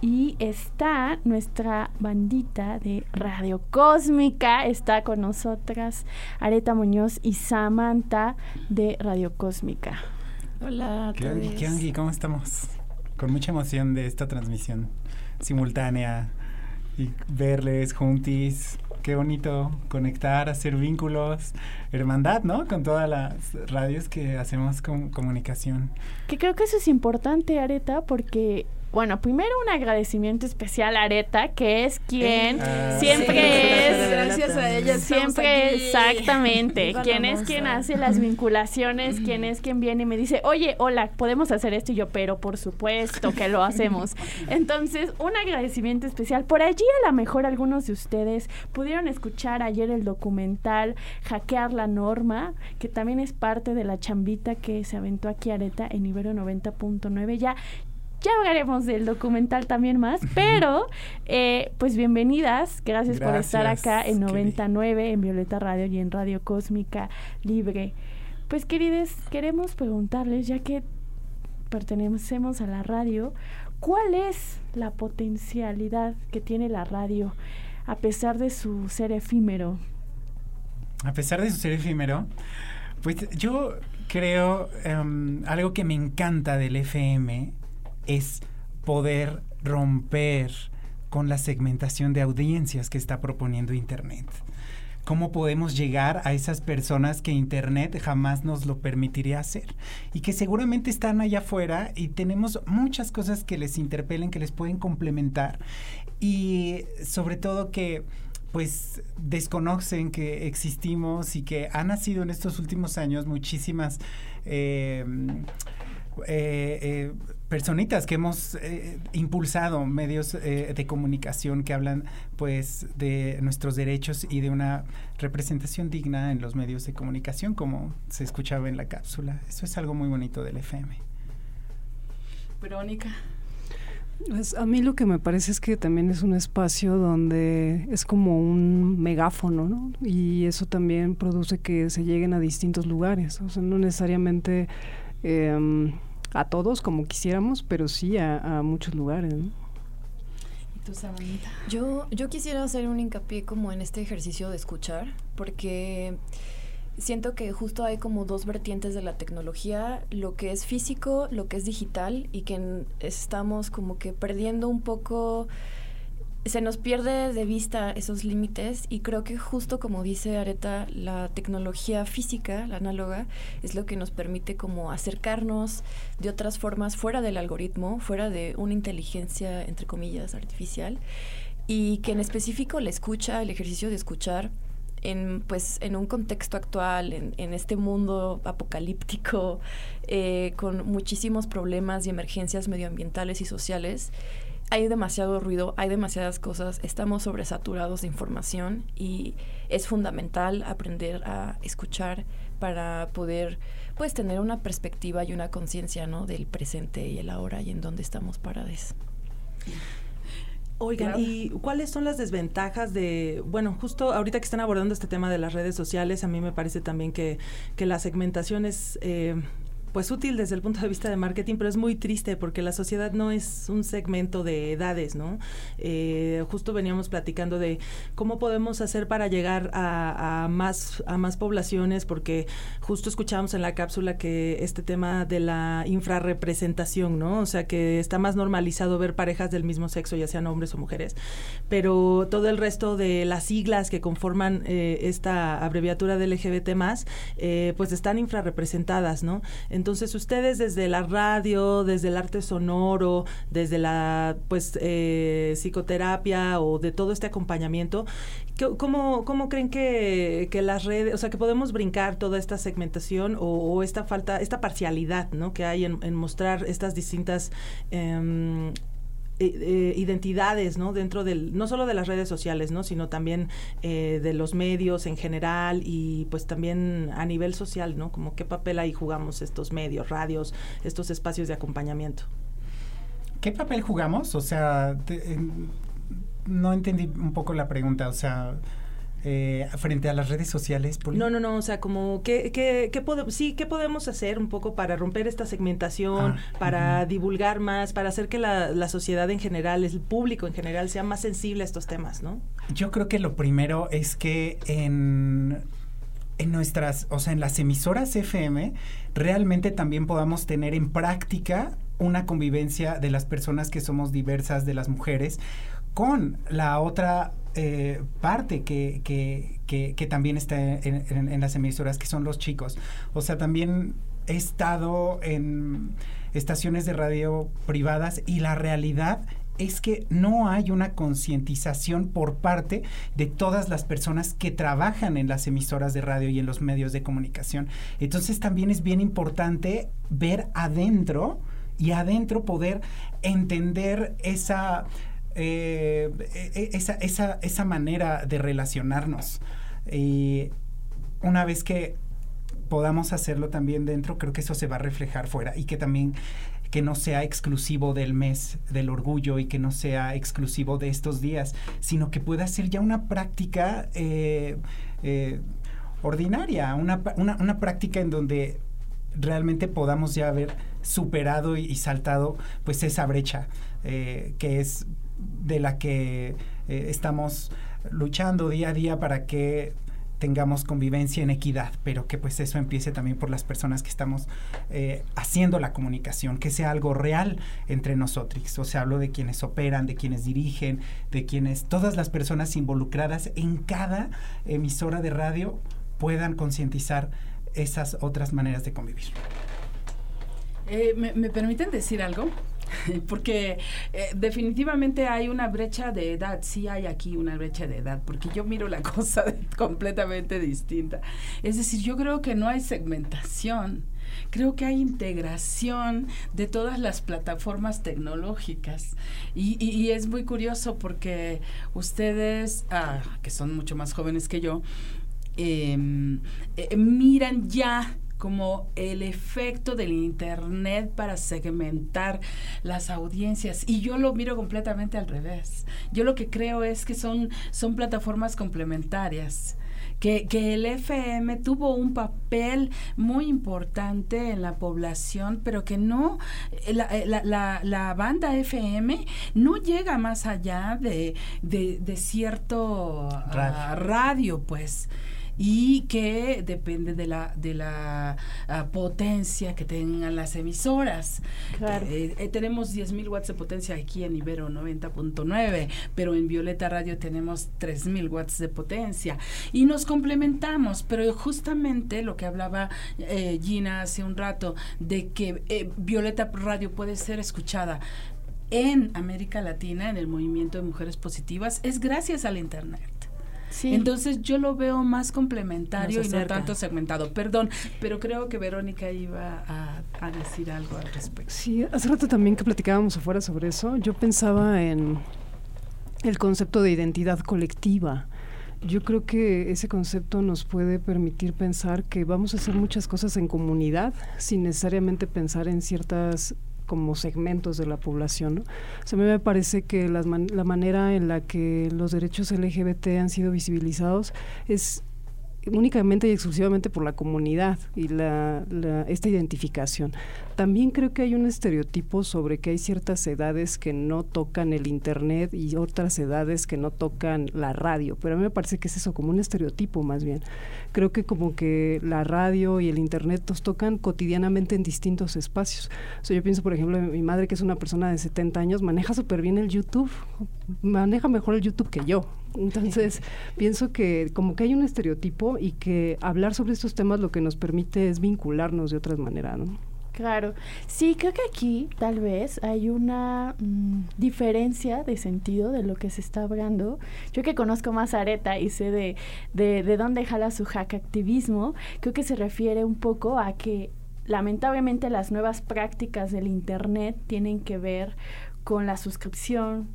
Y está nuestra bandita de Radio Cósmica, está con nosotras Areta Muñoz y Samantha de Radio Cósmica.
Hola ¿Qué ¿Cómo estamos? Con mucha emoción de esta transmisión simultánea y verles juntis. Qué bonito conectar, hacer vínculos, hermandad, ¿no? Con todas las radios que hacemos con comunicación.
Que creo que eso es importante, Areta, porque bueno, primero un agradecimiento especial a Areta, que es quien ah, siempre es.
Gracias a ella.
Siempre, exactamente. quien es quien hace las vinculaciones, quien es quien viene y me dice, oye, hola, podemos hacer esto. Y yo, pero por supuesto que lo hacemos. Entonces, un agradecimiento especial. Por allí, a lo mejor algunos de ustedes pudieron escuchar ayer el documental Hackear la Norma, que también es parte de la chambita que se aventó aquí Areta en Ibero 90.9. Ya ya hablaremos del documental también más, pero eh, pues bienvenidas, gracias, por estar acá en 99, en Violeta Radio y en Radio Cósmica Libre. Pues queridas, queremos preguntarles, ya que pertenecemos a la radio, ¿cuál es la potencialidad que tiene la radio a pesar de su ser efímero?
A pesar de su ser efímero, pues yo creo em, algo que me encanta del FM es poder romper con la segmentación de audiencias que está proponiendo Internet. ¿Cómo podemos llegar a esas personas que Internet jamás nos lo permitiría hacer? Y que seguramente están allá afuera y tenemos muchas cosas que les interpelen, que les pueden complementar. Y sobre todo que pues desconocen que existimos y que han nacido en estos últimos años muchísimas eh, eh, eh, personitas que hemos impulsado medios de comunicación que hablan pues de nuestros derechos y de una representación digna en los medios de comunicación como se escuchaba en la cápsula. Eso es algo muy bonito del FM.
Verónica.
Pues a mí lo que me parece es que también es un espacio donde es como un megáfono, ¿no? Y eso también produce que se lleguen a distintos lugares, o sea, no necesariamente em, a todos como quisiéramos, pero sí a, muchos lugares, ¿no?
Yo, yo quisiera hacer un hincapié como en este ejercicio de escuchar, porque siento que justo hay como dos vertientes de la tecnología, lo que es físico, lo que es digital, y que estamos como que perdiendo un poco, se nos pierde de vista esos límites y creo que justo como dice Areta, la tecnología física, la análoga, es lo que nos permite como acercarnos de otras formas fuera del algoritmo, fuera de una inteligencia, entre comillas, artificial, y que en específico la escucha, el ejercicio de escuchar, en, pues, en un contexto actual, en, este mundo apocalíptico, eh, con muchísimos problemas y emergencias medioambientales y sociales, hay demasiado ruido, hay demasiadas cosas, estamos sobresaturados de información y es fundamental aprender a escuchar para poder pues tener una perspectiva y una conciencia ¿no? del presente y el ahora y en dónde estamos parados.
Oigan, ¿y cuáles son las desventajas de, bueno, justo ahorita que están abordando este tema de las redes sociales, a mí me parece también que, que la segmentación es... Eh, pues útil desde el punto de vista de marketing, pero es muy triste porque la sociedad no es un segmento de edades, ¿no? Eh, justo veníamos platicando de cómo podemos hacer para llegar a, más, a más poblaciones, porque justo escuchamos en la cápsula que este tema de la infrarrepresentación, ¿no? O sea, que está más normalizado ver parejas del mismo sexo, ya sean hombres o mujeres, pero todo el resto de las siglas que conforman eh, esta abreviatura de LGBT más, eh, pues están infrarrepresentadas, ¿no? Entonces ustedes desde la radio, desde el arte sonoro, desde la pues eh, psicoterapia o de todo este acompañamiento, ¿cómo, cómo creen que, que, las redes, o sea, que podemos brincar toda esta segmentación o, esta falta, esta parcialidad, ¿no? Que hay en, mostrar estas distintas eh, eh, eh, identidades, ¿no? Dentro del, no solo de las redes sociales, ¿no? Sino también eh, de los medios en general y pues también a nivel social, ¿no? Como qué papel ahí jugamos estos medios, radios, estos espacios de acompañamiento.
¿Qué papel jugamos? O sea, no entendí un poco la pregunta, o sea... Eh, frente a las redes sociales?
No, no, no, o sea, como, ¿qué, qué, qué sí, ¿qué podemos hacer un poco para romper esta segmentación, ah, para divulgar más, para hacer que la, la, sociedad en general, el público en general, sea más sensible a estos temas, ¿no?
Yo creo que lo primero es que en en nuestras, o sea, en las emisoras FM, realmente también podamos tener en práctica una convivencia de las personas que somos diversas, de las mujeres, con la otra eh, parte que, que, que, también está en, las emisoras, que son los chicos. O sea, también he estado en estaciones de radio privadas y la realidad es que no hay una concientización por parte de todas las personas que trabajan en las emisoras de radio y en los medios de comunicación. Entonces también es bien importante ver adentro y adentro poder entender esa eh, e, esa, esa, esa, manera de relacionarnos. Y una vez que podamos hacerlo también dentro, creo que eso se va a reflejar fuera y que también que no sea exclusivo del mes del orgullo y que no sea exclusivo de estos días, sino que pueda ser ya una práctica eh, eh, ordinaria, una, una, una práctica en donde realmente podamos ya haber superado y, saltado pues esa brecha que es de la que eh, estamos luchando día a día para que tengamos convivencia en equidad, pero que pues eso empiece también por las personas que estamos eh, haciendo la comunicación, que sea algo real entre nosotros. O sea, hablo de quienes operan, de quienes dirigen, de quienes, todas las personas involucradas en cada emisora de radio puedan concientizar esas otras maneras de convivir.
Eh, ¿me, ¿Me permiten decir algo? porque eh, definitivamente hay una brecha de edad, sí hay aquí una brecha de edad, porque yo miro la cosa completamente distinta. Es decir, yo creo que no hay segmentación. Creo que hay integración de todas las plataformas tecnológicas. Y, es muy curioso porque ustedes, ah, que son mucho más jóvenes que yo, em, eh, miran ya como el efecto del Internet para segmentar las audiencias. Y yo lo miro completamente al revés. Yo lo que creo es que son, son plataformas complementarias. Que, que, el FM tuvo un papel muy importante en la población, pero que no, eh, la, eh, la, la, banda FM no llega más allá de, de, cierto ah, radio, pues y que depende de la, de la ah, potencia que tengan las emisoras. Eh, eh, tenemos 10.000 watts de potencia aquí en Ibero 90.9, pero en Violeta Radio tenemos 3.000 watts de potencia y nos complementamos, pero justamente lo que hablaba eh, Gina hace un rato de que Violeta Radio puede ser escuchada en América Latina, en el movimiento de mujeres positivas, es gracias al Internet. Entonces yo lo veo más complementario y no tanto segmentado. Perdón, pero creo que Verónica iba a, decir algo al respecto.
Sí, hace rato también que platicábamos afuera sobre eso, yo pensaba en el concepto de identidad colectiva. Yo creo que ese concepto nos puede permitir pensar que vamos a hacer muchas cosas en comunidad sin necesariamente pensar en ciertas como segmentos de la población. ¿no? a mí me parece que la manera en la que los derechos LGBT han sido visibilizados es únicamente y exclusivamente por la comunidad y la, esta identificación. También creo que hay un estereotipo sobre que hay ciertas edades que no tocan el Internet y otras edades que no tocan la radio, pero a mí me parece que es eso, como un estereotipo más bien. Creo que como que la radio y el Internet nos tocan cotidianamente en distintos espacios. Yo pienso, por ejemplo, mi madre, que es una persona de 70 años, maneja súper bien el YouTube, maneja mejor el YouTube que yo. Entonces, pienso que como que hay un estereotipo y que hablar sobre estos temas lo que nos permite es vincularnos de otras maneras, ¿no?
Claro, sí, creo que aquí tal vez hay una mm, diferencia de sentido de lo que se está hablando. Yo que conozco más Areta y sé de, de, de dónde jala su hack activismo, creo que se refiere un poco a que lamentablemente las nuevas prácticas del Internet tienen que ver con la suscripción,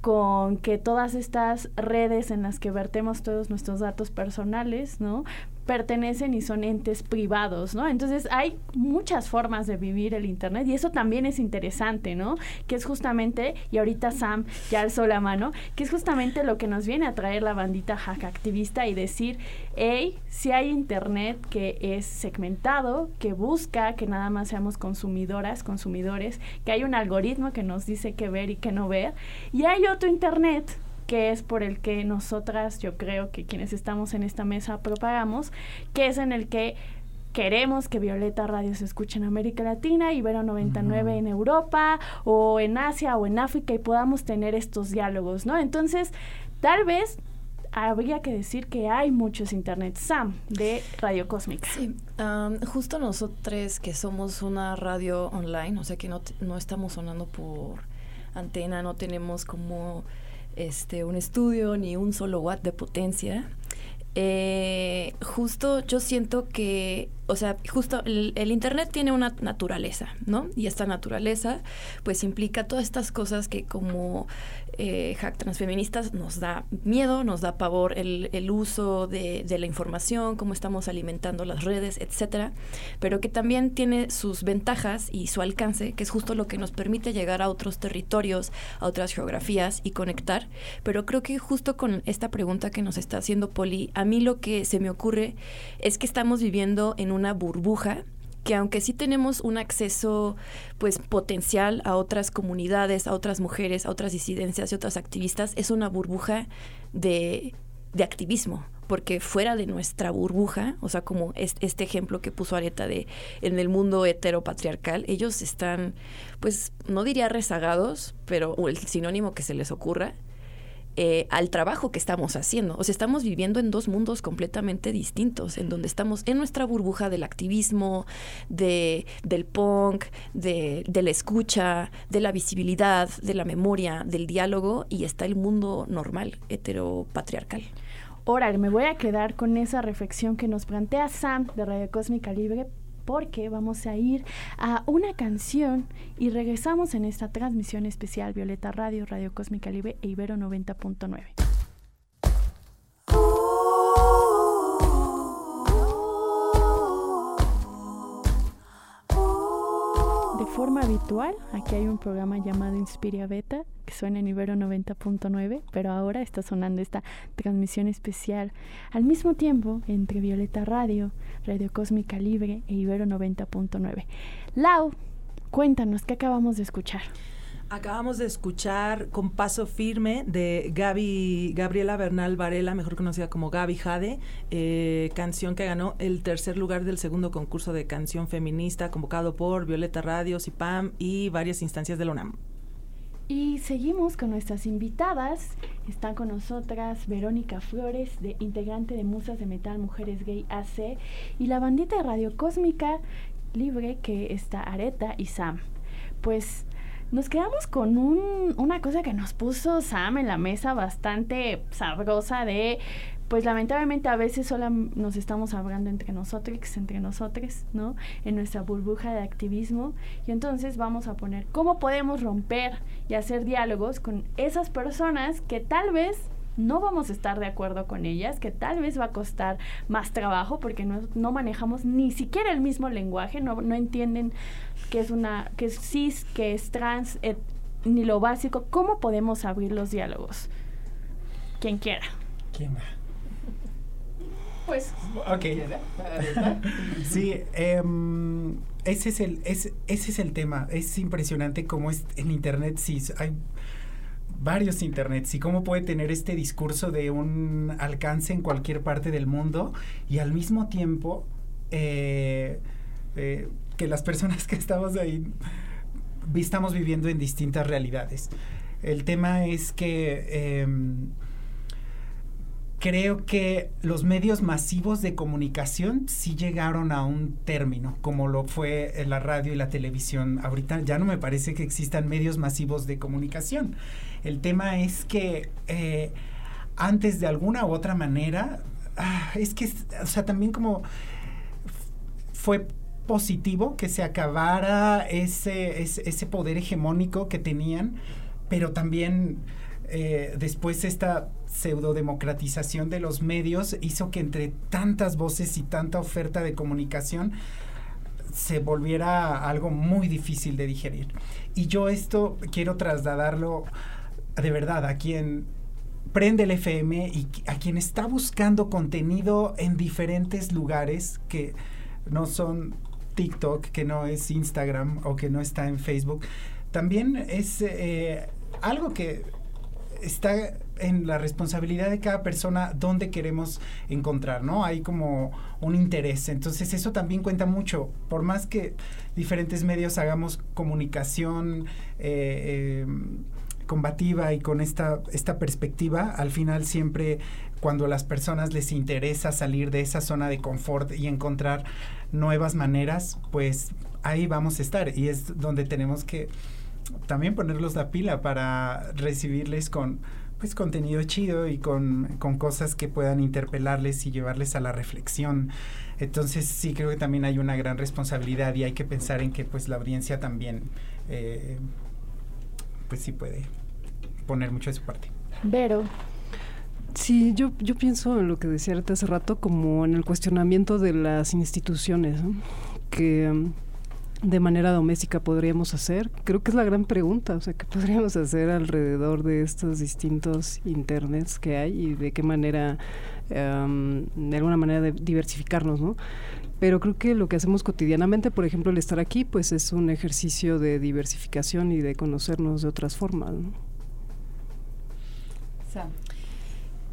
con que todas estas redes en las que vertemos todos nuestros datos personales, ¿no? Pertenecen y son entes privados, ¿no? Entonces hay muchas formas de vivir el Internet y eso también es interesante, ¿no? Que es justamente, y ahorita Sam ya alzó la mano, que es justamente lo que nos viene a traer la bandita hack activista y decir, hey, si hay Internet que es segmentado, que busca que nada más seamos consumidoras, consumidores, que hay un algoritmo que nos dice qué ver y qué no ver, y hay otro Internet que es por el que nosotras, yo creo que quienes estamos en esta mesa propagamos, que es en el que queremos que Violeta Radio se escuche en América Latina, Ibero 99 en Europa o en Asia o en África y podamos tener estos diálogos, ¿no? Entonces, tal vez habría que decir que hay muchos Internet Sam de Radio Cósmica.
Sí, justo nosotros que somos una radio online, o sea que no, no estamos sonando por antena, no tenemos como este, un estudio ni un solo watt de potencia. Eh, justo yo siento que o sea, justo el, Internet tiene una naturaleza, ¿no? Y esta naturaleza, pues implica todas estas cosas que como eh, hack transfeministas nos da miedo, nos da pavor el, el uso de, de, la información, cómo estamos alimentando las redes, etcétera, pero que también tiene sus ventajas y su alcance, que es justo lo que nos permite llegar a otros territorios, a otras geografías y conectar. Pero creo que justo con esta pregunta que nos está haciendo Poli, a mí lo que se me ocurre es que estamos viviendo en un una burbuja que aunque sí tenemos un acceso pues potencial a otras comunidades, a otras mujeres, a otras disidencias y otras activistas, es una burbuja de, de activismo porque fuera de nuestra burbuja, o sea, como este ejemplo que puso Areta de en el mundo heteropatriarcal, ellos están, pues, no diría rezagados, pero el sinónimo que se les ocurra, eh, al trabajo que estamos haciendo. O sea, estamos viviendo en dos mundos completamente distintos, en donde estamos en nuestra burbuja del activismo, de, del punk, de, de la escucha, de la visibilidad, de la memoria, del diálogo, y está el mundo normal, heteropatriarcal.
Ahora, me voy a quedar con esa reflexión que nos plantea Sam de Radio Cósmica Libre porque vamos a ir a una canción y regresamos en esta transmisión especial Violeta Radio, Radio Cósmica Libre e Ibero 90.9. forma habitual, aquí hay un programa llamado Inspiria Beta que suena en Ibero 90.9, pero ahora está sonando esta transmisión especial al mismo tiempo entre Violeta Radio, Radio Cósmica Libre e Ibero 90.9. Lau, cuéntanos, ¿qué acabamos de escuchar?
Acabamos de escuchar con paso firme de Gaby, Gabriela Bernal Varela, mejor conocida como Gaby Jade, eh, canción que ganó el tercer lugar del segundo concurso de canción feminista convocado por Violeta Radio, CIPAM y varias instancias de la UNAM.
Y seguimos con nuestras invitadas. Están con nosotras Verónica Flores, de integrante de Musas de Metal Mujeres Gay AC, y la bandita de Radio Cósmica Libre, que está Areta y Sam. Pues nos quedamos con un, una cosa que nos puso Sam en la mesa bastante sabrosa de pues lamentablemente a veces solo nos estamos hablando entre nosotros, entre nosotros, ¿no? En nuestra burbuja de activismo. Y entonces vamos a poner cómo podemos romper y hacer diálogos con esas personas que tal vez no vamos a estar de acuerdo con ellas, que tal vez va a costar más trabajo porque no, no manejamos ni siquiera el mismo lenguaje, no, no entienden que es una, que es cis, que es trans, ni lo básico. ¿Cómo podemos abrir los diálogos? Quien quiera.
¿Quién va?
Pues.
Ok. sí, em, ese, es el, ese es el tema. Es impresionante cómo es en Internet, sí, hay varios internets y cómo puede tener este discurso de un alcance en cualquier parte del mundo y al mismo tiempo eh, eh, que las personas que estamos ahí estamos viviendo en distintas realidades. El tema es que em, creo que los medios masivos de comunicación sí llegaron a un término, como lo fue la radio y la televisión. Ahorita ya no me parece que existan medios masivos de comunicación. El tema es que eh, antes de alguna u otra manera, ah, es que, o sea, también como fue positivo que se acabara ese, ese, poder hegemónico que tenían, pero también eh, después esta pseudodemocratización de los medios hizo que entre tantas voces y tanta oferta de comunicación se volviera algo muy difícil de digerir. Y yo esto quiero trasladarlo de verdad a quien prende el FM y a quien está buscando contenido en diferentes lugares que no son TikTok, que no es Instagram o que no está en Facebook. También es eh, algo que está en la responsabilidad de cada persona dónde queremos encontrar, ¿no? Hay como un interés. Entonces eso también cuenta mucho. Por más que diferentes medios hagamos comunicación eh, em, combativa y con esta, esta perspectiva, al final siempre cuando a las personas les interesa salir de esa zona de confort y encontrar nuevas maneras, pues ahí vamos a estar. Y es donde tenemos que también ponerlos la pila para recibirles con pues contenido chido y con, cosas que puedan interpelarles y llevarles a la reflexión. Entonces sí creo que también hay una gran responsabilidad y hay que pensar en que pues la audiencia también eh, pues sí puede poner mucho de su parte.
Vero.
Sí, yo, yo pienso en lo que decía hace rato como en el cuestionamiento de las instituciones, que de manera doméstica podríamos hacer? Creo que es la gran pregunta, o sea, ¿qué podríamos hacer alrededor de estos distintos internets que hay y de qué manera, em, de alguna manera, de diversificarnos, ¿no? Pero creo que lo que hacemos cotidianamente, por ejemplo, el estar aquí, pues es un ejercicio de diversificación y de conocernos de otras formas, ¿no?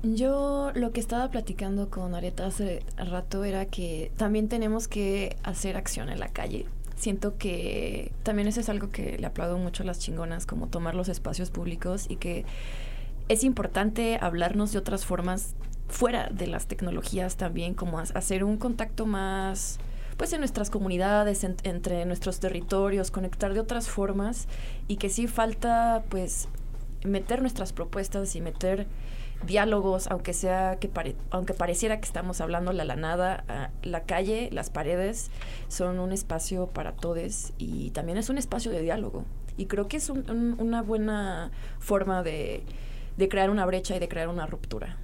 Yo lo que estaba platicando con Areta hace rato era que también tenemos que hacer acción en la calle. Siento que también eso es algo que le aplaudo mucho a las chingonas, como tomar los espacios públicos y que es importante hablarnos de otras formas fuera de las tecnologías también, como hacer un contacto más pues en nuestras comunidades, entre nuestros territorios, conectar de otras formas y que sí falta pues meter nuestras propuestas y meter diálogos, aunque sea que aunque pareciera que estamos hablando la, nada, la calle, las paredes son un espacio para todos y también es un espacio de diálogo. Y creo que es una buena forma de, de crear una brecha y de crear una ruptura.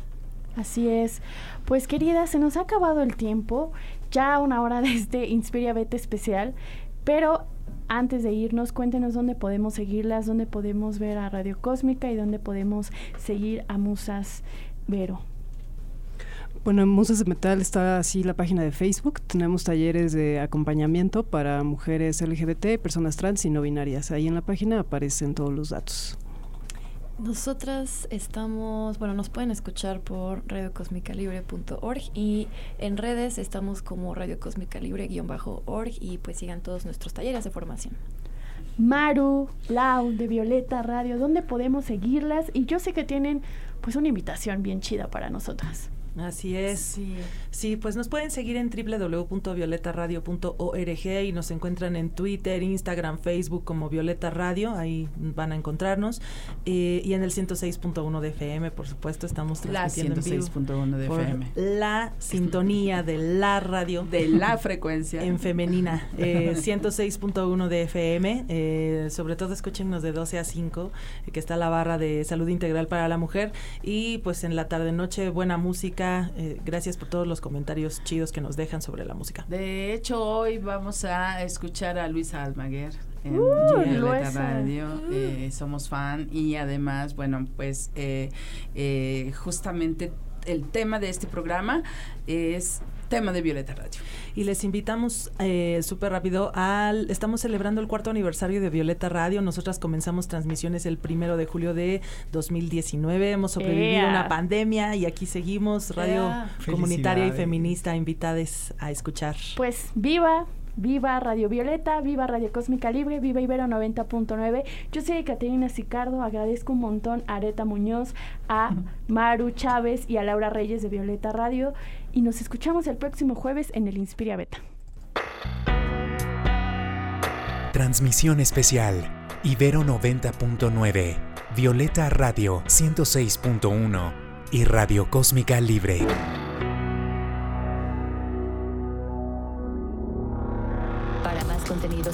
Así es. Pues querida, se nos ha acabado el tiempo, ya una hora de este Inspiria Beta especial, pero antes de irnos, cuéntenos dónde podemos seguirlas, dónde podemos ver a Radio Cósmica y dónde podemos seguir a Musas Vero.
Bueno, en Musas de Metal está así la página de Facebook. Tenemos talleres de acompañamiento para mujeres LGBT, personas trans y no binarias. Ahí en la página aparecen todos los datos.
Nosotras estamos, bueno, nos pueden escuchar por radiocosmicalibre.org y en redes estamos como Radio Libre-org y pues sigan todos nuestros talleres de formación.
Maru, Lau, de Violeta Radio, ¿dónde podemos seguirlas? Y yo sé que tienen pues una invitación bien chida para nosotras.
Así es. Sí. sí, pues nos pueden seguir en www.violetaradio.org y nos encuentran en Twitter, Instagram, Facebook como Violeta Radio, ahí van a encontrarnos. Eh, y en el 106.1 de FM, por supuesto, estamos transmitiendo
la 106.1 de FM.
La sintonía de la radio.
De la frecuencia.
En femenina. Eh, 106.1 de FM. Eh, sobre todo escúchenos de 12 a 5, que está la barra de salud integral para la mujer. Y pues en la tarde-noche, buena música eh, gracias por todos los comentarios chidos que nos dejan sobre la música.
De hecho, hoy vamos a escuchar a Luisa Almaguer en uh, Radio. Eh, somos fan y además, bueno, pues eh, justamente el tema de este programa es tema de Violeta Radio.
Y les invitamos eh, súper rápido al... Estamos celebrando el cuarto aniversario de Violeta Radio. Nosotras comenzamos transmisiones el primero de julio de 2019. Hemos sobrevivido a una pandemia y aquí seguimos. Radio comunitaria y feminista invitadas a escuchar.
Pues viva, Viva Radio Violeta, viva Radio Cósmica Libre, viva Ibero 90.9. Yo soy Caterina Sicardo, agradezco un montón a Areta Muñoz, a Maru Chávez y a Laura Reyes de Violeta Radio y nos escuchamos el próximo jueves en el Inspiria Beta.
Transmisión especial Ibero 90.9, Violeta Radio 106.1 y Radio Cósmica Libre.